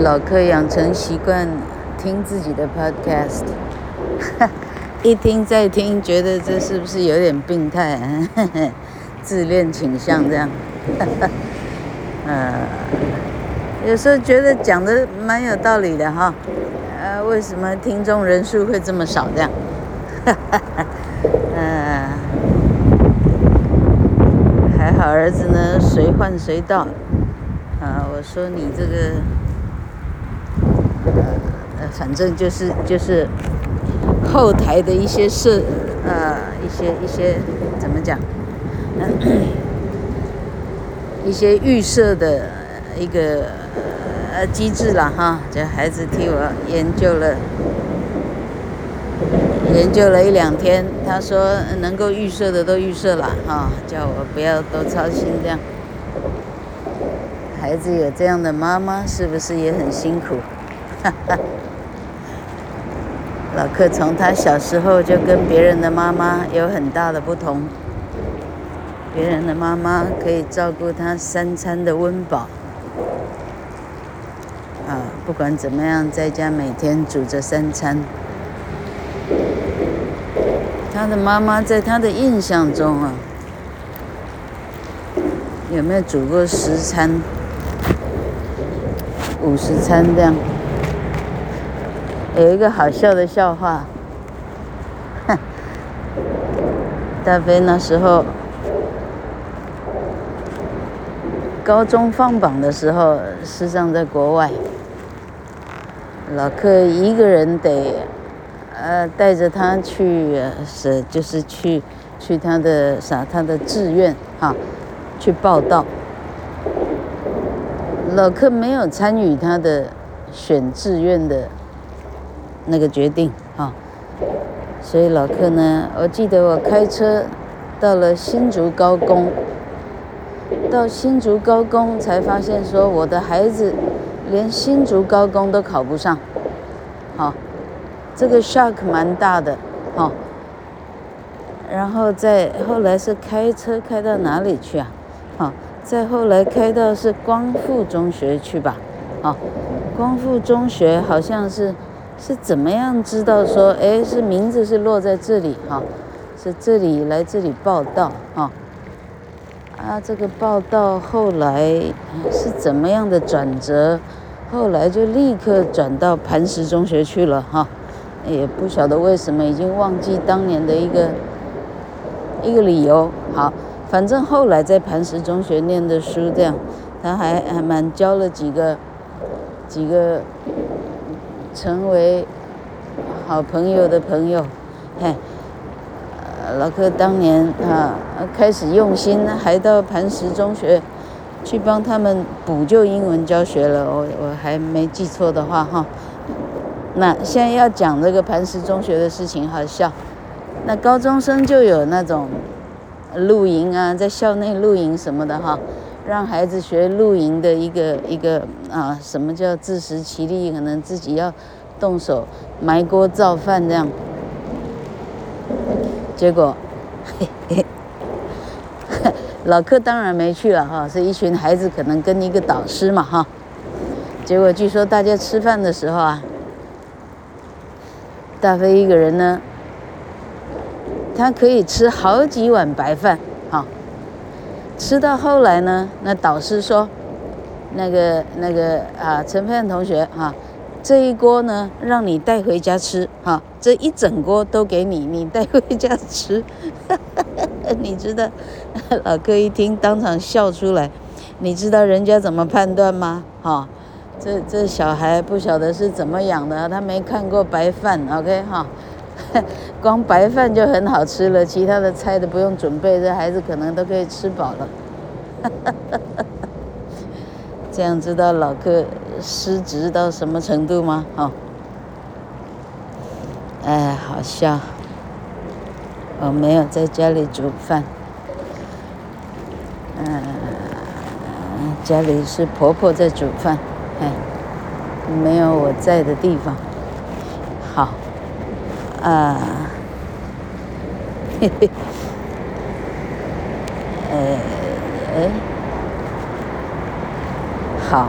老客养成习惯听自己的 podcast，一听再听，觉得这是不是有点病态？自恋倾向这样，呃，有时候觉得讲的蛮有道理的哈，呃，为什么听众人数会这么少这样？呃，还好儿子呢，随换随到，啊、呃，我说你这个，反正就是就是后台的一些设，呃，一些一些怎么讲？一些预设的一个呃机制了哈，这孩子替我研究了研究了一两天，他说能够预设的都预设了哈，叫我不要多操心这样。孩子有这样的妈妈，是不是也很辛苦？哈哈。老克从他小时候就跟别人的妈妈有很大的不同。别人的妈妈可以照顾他三餐的温饱，啊，不管怎么样，在家每天煮着三餐。他的妈妈在他的印象中啊，有没有煮过十餐、五十餐这样？有一个好笑的笑话，哼，大飞那时候。高中放榜的时候，师长在国外，老克一个人得，呃，带着他去，是就是去去他的啥他的志愿哈，去报到。老克没有参与他的选志愿的那个决定啊，所以老克呢，我记得我开车到了新竹高工。到新竹高工才发现，说我的孩子连新竹高工都考不上，好，这个 shock 蛮大的，好，然后再后来是开车开到哪里去啊？好，再后来开到是光复中学去吧，好，光复中学好像是是怎么样知道说，哎，是名字是落在这里哈，是这里来这里报到哈。啊，这个报道后来是怎么样的转折？后来就立刻转到磐石中学去了哈，也不晓得为什么，已经忘记当年的一个一个理由。好，反正后来在磐石中学念的书，这样他还还蛮教了几个几个成为好朋友的朋友，嘿。老克当年啊，开始用心，还到磐石中学去帮他们补救英文教学了。我我还没记错的话哈。那现在要讲这个磐石中学的事情，好笑。那高中生就有那种露营啊，在校内露营什么的哈，让孩子学露营的一个一个啊，什么叫自食其力？可能自己要动手埋锅造饭这样。结果，嘿嘿，老克当然没去了哈，是一群孩子可能跟一个导师嘛哈。结果据说大家吃饭的时候啊，大飞一个人呢，他可以吃好几碗白饭。吃到后来呢，那导师说，那个那个啊，陈飞燕同学哈。这一锅呢，让你带回家吃哈。这一整锅都给你，你带回家吃。你知道，老哥一听当场笑出来。你知道人家怎么判断吗？哈，这这小孩不晓得是怎么养的，他没看过白饭，OK 哈。光白饭就很好吃了，其他的菜都不用准备，这孩子可能都可以吃饱了。这样知道老哥。失职到什么程度吗？哦，哎，好笑。我没有在家里煮饭，嗯，家里是婆婆在煮饭，哎，没有我在的地方。啊，嘿嘿，哎哎，好。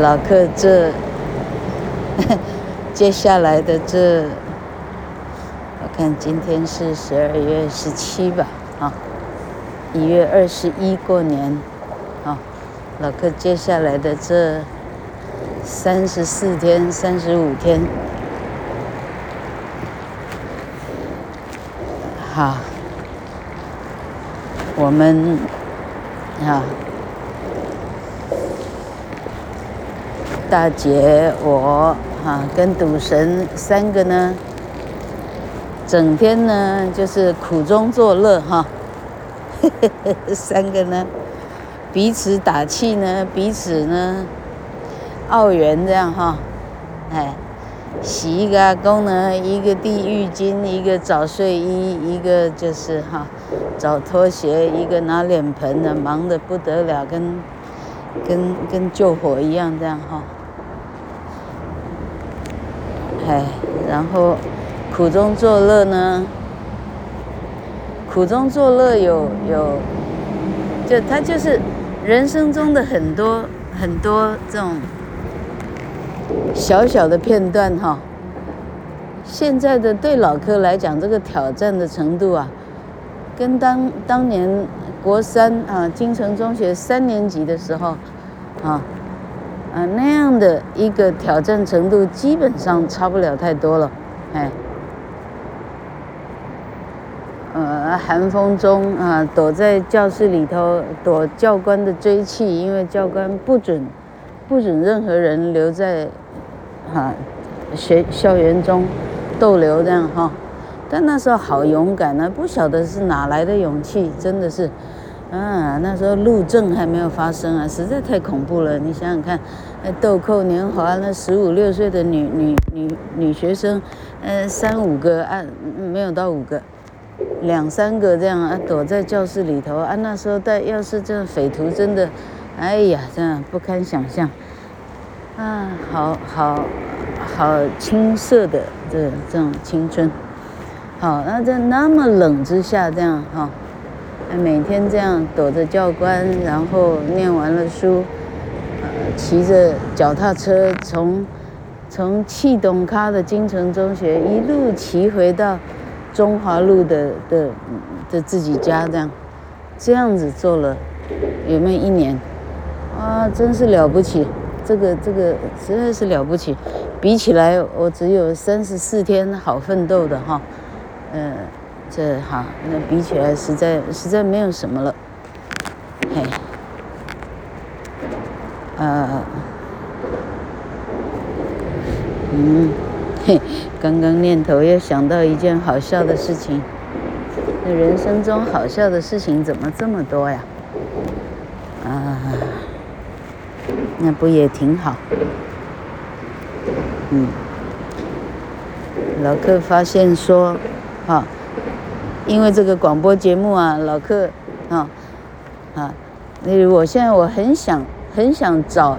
老客这接下来的这，我看今天是十二月十七吧，啊，一月二十一过年，啊，老客接下来的这三十四天、三十五天，好，我们啊。大姐，我哈跟赌神三个呢，整天呢就是苦中作乐哈，三个呢彼此打气呢，彼此呢澳元这样哈，哎，洗一个阿公呢，一个递浴巾，一个找睡衣，一个就是哈找拖鞋，一个拿脸盆的，忙得不得了，跟跟跟救火一样这样哈。哎，然后苦中作乐呢？苦中作乐有有，就他就是人生中的很多很多这种小小的片段哈。现在的对老柯来讲，这个挑战的程度啊，跟当当年国三啊，金城中学三年级的时候啊。啊，那样的一个挑战程度，基本上差不了太多了，哎，呃，寒风中啊，躲在教室里头躲教官的追气，因为教官不准不准任何人留在啊学校园中逗留这样哈，但那时候好勇敢呢，不晓得是哪来的勇气，真的是。啊，那时候路政还没有发生啊，实在太恐怖了。你想想看，那豆蔻年华，那十五六岁的女女女女学生，呃，三五个啊，没有到五个，两三个这样啊，躲在教室里头啊。那时候带，要是这匪徒真的，哎呀，这样不堪想象。啊，好好好青涩的这这种青春，好，那在那么冷之下这样哈。每天这样躲着教官，然后念完了书，呃，骑着脚踏车从从气动咖的金城中学一路骑回到中华路的的的自己家，这样这样子做了有没有一年？啊，真是了不起！这个这个实在是了不起。比起来，我只有三十四天好奋斗的哈，嗯。这哈，那比起来实在实在没有什么了，嘿，呃，嗯，嘿，刚刚念头又想到一件好笑的事情，那人生中好笑的事情怎么这么多呀？啊，那不也挺好？嗯，老客发现说，哈。因为这个广播节目啊，老客啊啊，那我现在我很想很想找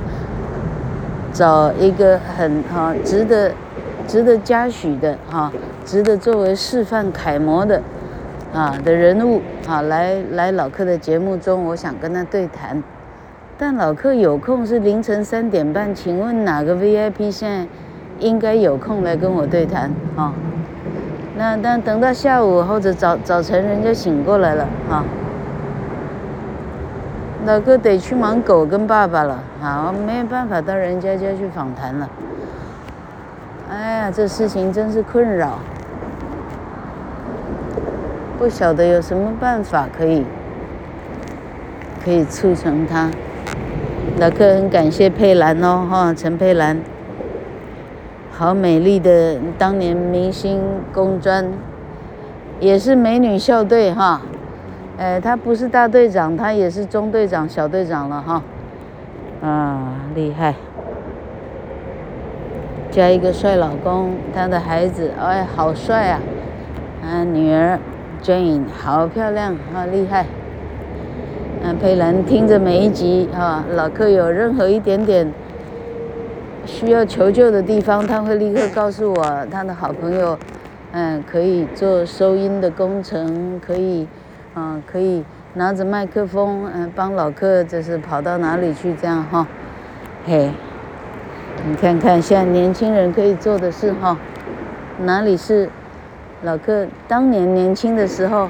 找一个很哈值得值得嘉许的哈，值得作为示范楷模的啊的人物啊，来来老客的节目中，我想跟他对谈。但老客有空是凌晨三点半，请问哪个 VIP 现在应该有空来跟我对谈啊？那但等到下午或者早早晨，人家醒过来了啊，老哥得去忙狗跟爸爸了啊，没有办法到人家家去访谈了。哎呀，这事情真是困扰，不晓得有什么办法可以可以促成他。老客很感谢佩兰哦哈，陈佩兰。好美丽的当年明星工专，也是美女校队哈，哎，她不是大队长，她也是中队长、小队长了哈，啊，厉害！加一个帅老公，她的孩子哎，好帅啊！啊，女儿 Jane 好漂亮，好厉害！啊，佩兰听着每一集哈，老客有任何一点点。需要求救的地方，他会立刻告诉我他的好朋友，嗯，可以做收音的工程，可以，嗯，可以拿着麦克风，嗯，帮老客就是跑到哪里去这样哈，嘿，你看看现在年轻人可以做的事哈，哪里是老克当年年轻的时候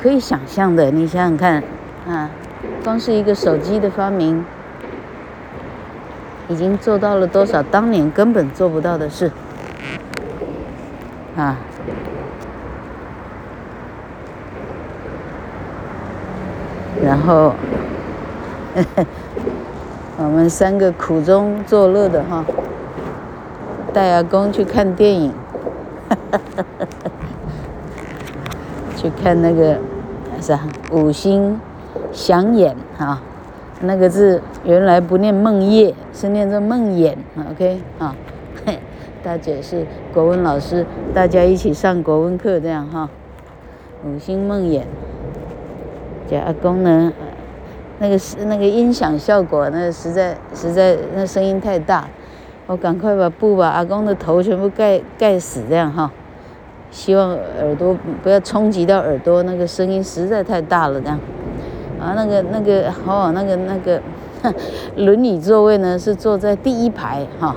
可以想象的？你想想看啊，光是一个手机的发明，已经做到了多少当年根本做不到的事啊！然后。我们三个苦中作乐的哈，带阿公去看电影，去看那个啥五星祥琰哈，那个字原来不念梦叶，是念作梦魇，OK 啊，大姐是国文老师，大家一起上国文课这样哈，五星梦魇，叫阿公呢。那个是那个音响效果，那实在实在那声音太大，我赶快把布把阿公的头全部盖盖死，这样哈，希望耳朵不要冲击到耳朵，那个声音实在太大了，这样，啊，那个那个哦，那个那个轮椅座位呢是坐在第一排哈，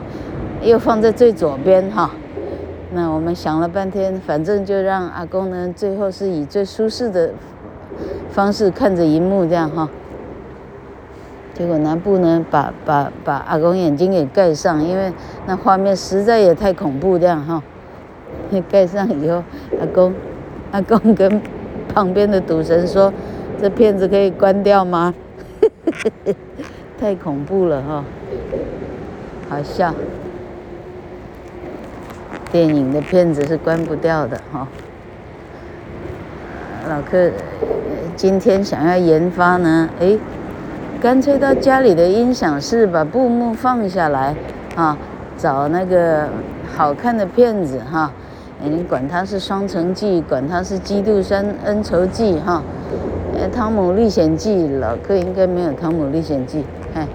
又放在最左边哈，那我们想了半天，反正就让阿公呢最后是以最舒适的方式看着荧幕这样哈。结果南部呢，把把把阿公眼睛给盖上，因为那画面实在也太恐怖，这样哈。盖上以后，阿公阿公跟旁边的赌神说：“这片子可以关掉吗？” 太恐怖了哈，好笑。电影的片子是关不掉的哈。老客今天想要研发呢，诶。干脆到家里的音响室把布幕放下来，啊，找那个好看的片子哈，你管它是《双城记》，管它是《基督山恩仇记》哈，《汤姆历险记》，老客应该没有《汤姆历险记》，哎，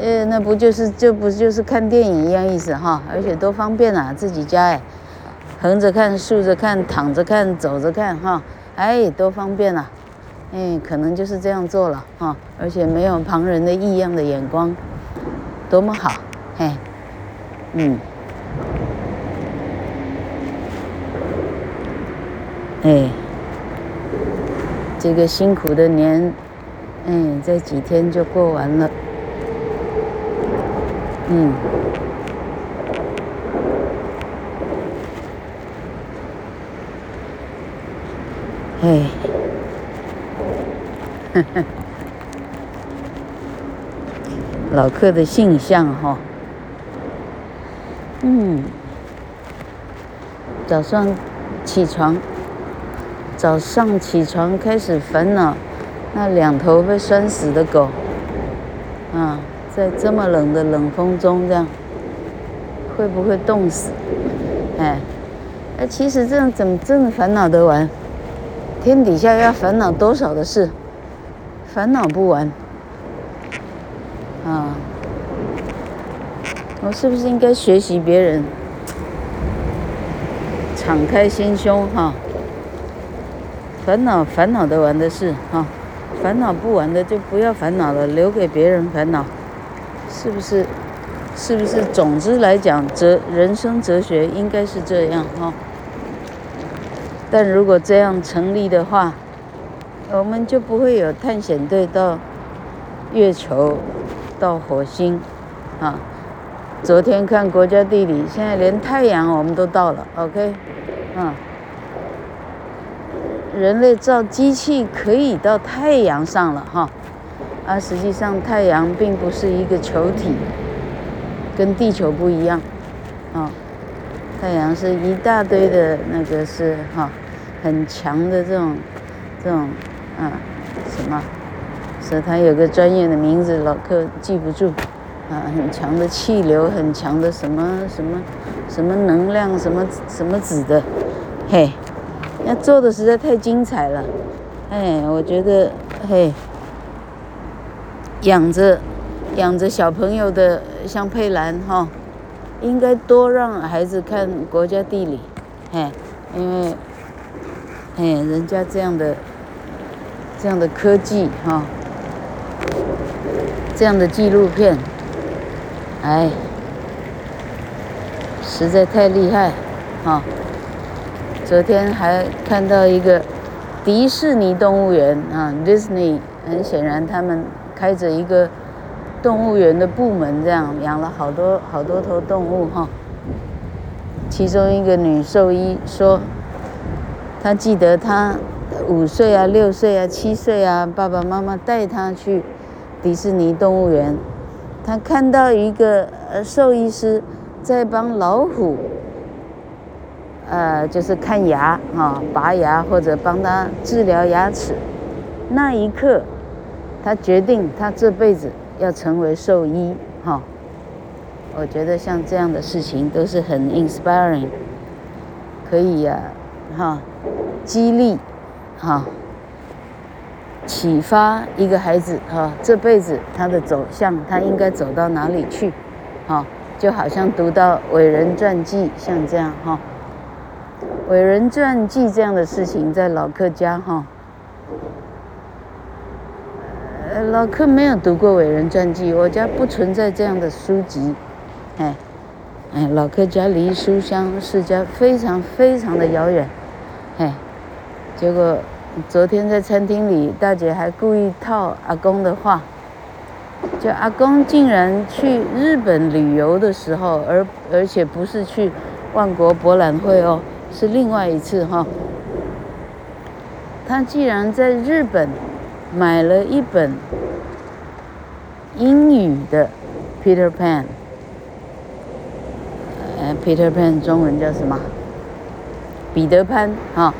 呃，那不就是就不就是看电影一样意思哈，而且多方便啊，自己家哎，横着看、竖着看、躺着看、走着看哈，哎，多方便啊。哎，可能就是这样做了哈，而且没有旁人的异样的眼光，多么好，嘿，嗯，哎，这个辛苦的年，哎，这几天就过完了，嗯，哎。老客的性向哈，嗯，早上起床，早上起床开始烦恼，那两头被拴死的狗，啊，在这么冷的冷风中这样，会不会冻死？哎，哎，其实这样怎么真的烦恼得完？天底下要烦恼多少的事？烦恼不完，啊！我是不是应该学习别人，敞开心胸哈？烦恼烦恼的玩的事啊，烦恼不完的就不要烦恼了，留给别人烦恼，是不是？是不是？总之来讲，哲人生哲学应该是这样哈。但如果这样成立的话，我们就不会有探险队到月球、到火星，啊！昨天看国家地理，现在连太阳我们都到了，OK，嗯，人类造机器可以到太阳上了哈，啊，实际上太阳并不是一个球体，跟地球不一样，啊，太阳是一大堆的那个是哈，很强的这种这种。啊，什么？是它有个专业的名字，老客记不住。啊，很强的气流，很强的什么什么什么能量，什么什么子的，嘿，那做的实在太精彩了。哎，我觉得，嘿，养着养着小朋友的像佩兰哈，应该多让孩子看国家地理，嘿，因为，哎，人家这样的。这样的科技哈，这样的纪录片，哎，实在太厉害，啊！昨天还看到一个迪士尼动物园啊，Disney，很显然他们开着一个动物园的部门，这样养了好多好多头动物哈。其中一个女兽医说，她记得她五岁啊、六岁啊、七岁啊，爸爸妈妈带她去迪士尼动物园，她看到一个兽医师在帮老虎，呃，就是看牙啊、拔牙或者帮他治疗牙齿。那一刻，他决定他这辈子要成为兽医哈。我觉得像这样的事情都是很 inspiring，可以呀，哈，激励，哈，启发一个孩子哈，这辈子他的走向，他应该走到哪里去，哈，就好像读到伟人传记，像这样哈，伟人传记这样的事情，在老客家哈，呃，老客没有读过伟人传记，我家不存在这样的书籍。哎，哎，老客家离书香世家非常非常的遥远，哎，结果昨天在餐厅里，大姐还故意套阿公的话，就阿公竟然去日本旅游的时候，而而且不是去万国博览会哦，是另外一次哈、他既然在日本买了一本英语的 Peter Pan。呃 Peter Pan 中文叫什么？彼得潘啊！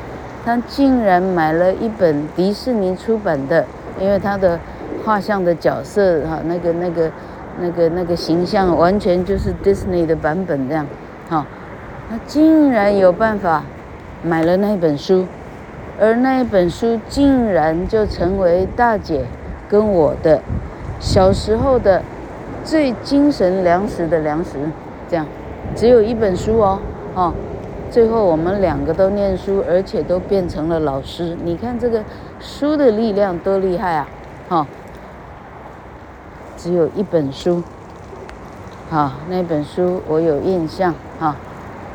他竟然买了一本迪士尼出版的，因为他的画像的角色哈，那个那个那个那个形象完全就是 Disney 的版本这样，哈，他竟然有办法买了那本书，而那本书竟然就成为大姐跟我的小时候的最精神粮食的粮食，这样。只有一本书哦，哦，最后我们两个都念书，而且都变成了老师。你看这个书的力量多厉害啊！哦，只有一本书，好、那本书我有印象，哈、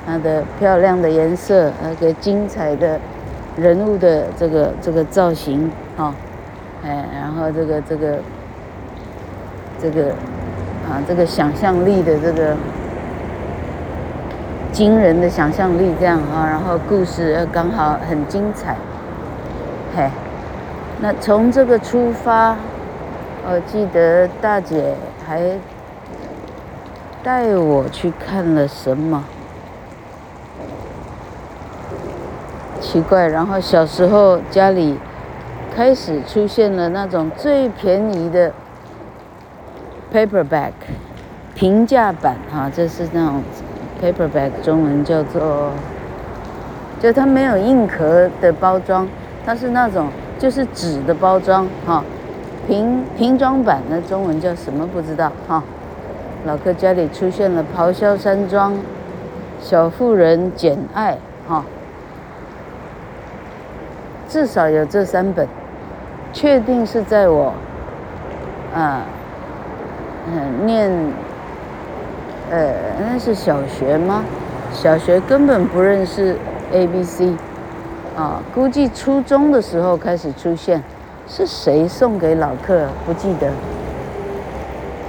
它的漂亮的颜色，那个精彩的人物的这个这个造型，啊、哦，哎，然后这个这个这个啊，这个想象力的这个。惊人的想象力，这样啊，然后故事刚好很精彩，嘿，那从这个出发，我记得大姐还带我去看了什么，奇怪，然后小时候家里开始出现了那种最便宜的 paperback 平价版哈，这是那种。Paperback 中文叫做，就它没有硬壳的包装，它是那种就是纸的包装哈，平平装版的中文叫什么不知道哈。老客家里出现了《咆哮山庄》《小妇人》《简爱》哈，至少有这三本，确定是在我啊嗯念。呃，那是小学吗？小学根本不认识 A B C，啊，估计初中的时候开始出现，是谁送给老客？不记得。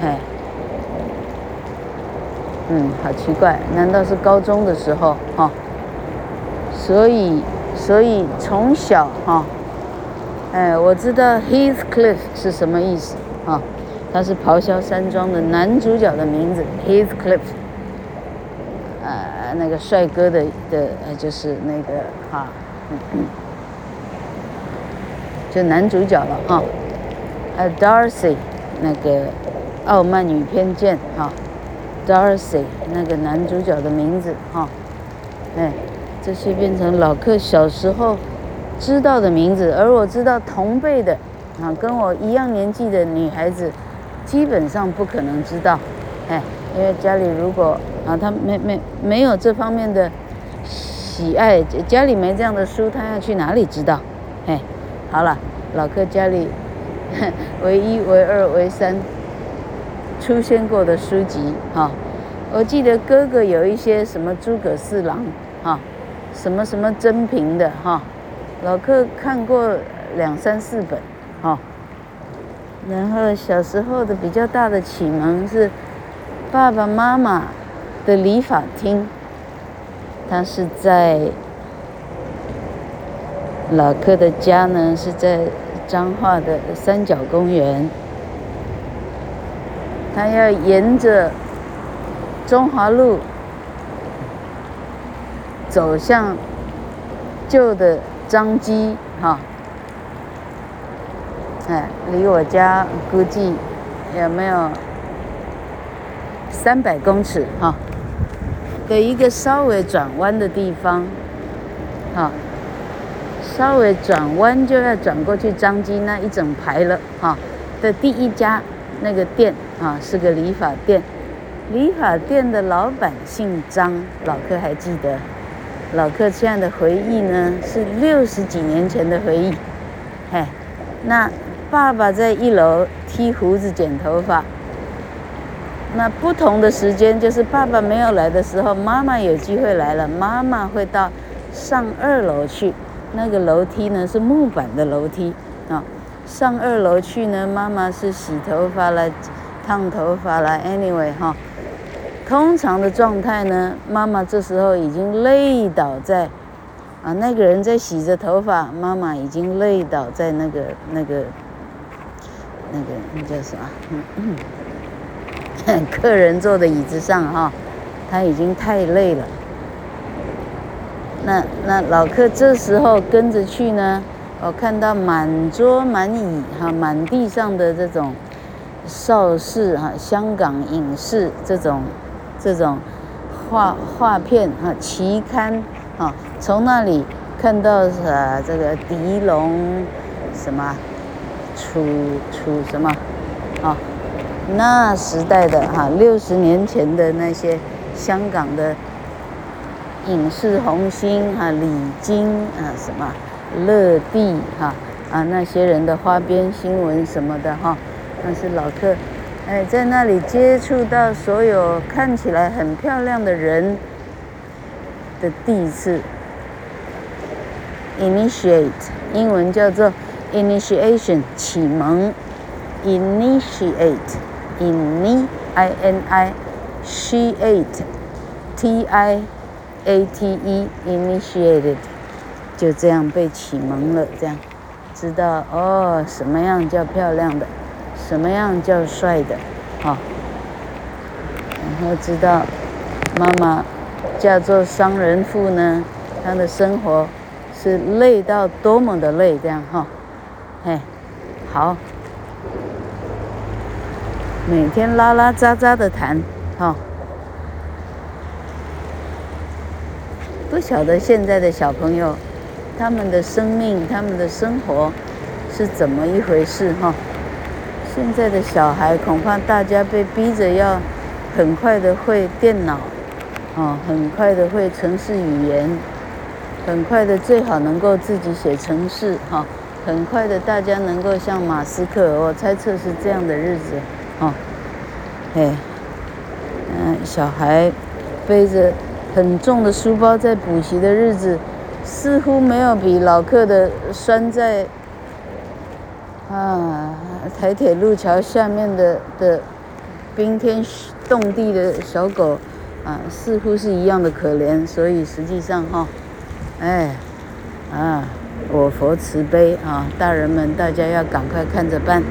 嘿，嗯，好奇怪，难道是高中的时候？哈，所以，所以从小哈，哎，我知道 Heathcliff 是什么意思啊？他是《咆哮山庄》的男主角的名字，Heathcliff，呃，那个帅哥的的，就是那个哈，嗯嗯，就男主角了哈。呃，Darcy，那个《傲慢与偏见》哈，Darcy 那个男主角的名字哈，哎，这些变成老客小时候知道的名字，而我知道同辈的啊，跟我一样年纪的女孩子。基本上不可能知道，哎，因为家里如果啊，他没没没有这方面的喜爱，家里没这样的书，他要去哪里知道？哎，好了，老客家里唯一、唯二、唯三出现过的书籍哈。我记得哥哥有一些什么诸葛四郎哈，什么什么真平的哈，老客看过两三四本哈。然后小时候的比较大的启蒙是爸爸妈妈的理发厅，他是在老客的家呢，是在彰化的三角公园，他要沿着。中华路走向旧的张基哈，哎，离我家估计有没有三百公尺哈？的一个稍微转弯的地方，哈，稍微转弯就要转过去张基那一整排了哈的第一家那个店啊，是个理发店。理发店的老板姓张，老柯还记得。老客这样的回忆呢，是六十几年前的回忆。嘿，那爸爸在一楼剃胡子、剪头发。那不同的时间，就是爸爸没有来的时候，妈妈有机会来了，妈妈会到上二楼去。那个楼梯呢，是木板的楼梯啊。上二楼去呢，妈妈是洗头发了、烫头发了，anyway 哈。通常的状态呢，妈妈这时候已经累倒在，啊，那个人在洗着头发，妈妈已经累倒在那个那个那个那叫什么？客人坐的椅子上哈，他已经太累了。那那老客这时候跟着去呢，我看到满桌满椅哈，满地上的这种邵氏哈，香港影视这种。这种画画片啊，期刊啊，从那里看到呃这个狄龙什么楚楚什么啊，那时代的哈六十年前的那些香港的影视红星哈李金啊什么乐蒂哈啊那些人的花边新闻什么的哈，那是老客。哎，在那里接触到所有看起来很漂亮的人的第一次，initiate，英文叫做 initiation，启蒙，initiate，in，i n i，she，ate，t i a t e，initiated，就这样被启蒙了，这样知道哦，什么样叫漂亮的。什么样叫帅的？好，然后知道妈妈嫁做商人妇呢，她的生活是累到多么的累，这样哈，嘿，好，每天拉拉扎扎的谈，哈，不晓得现在的小朋友，他们的生命，他们的生活是怎么一回事哈？现在的小孩恐怕大家被逼着要很快的会电脑，哦，很快的会程式语言，很快的最好能够自己写程式，哈，很快的大家能够像马斯克，我猜测是这样的日子，哦，哎，嗯，小孩背着很重的书包在补习的日子，似乎没有比老克的拴在。啊，台铁路桥下面的的冰天冻地的小狗，啊，似乎是一样的可怜。所以实际上哈，哎，啊，我佛慈悲啊，大人们大家要赶快看着办。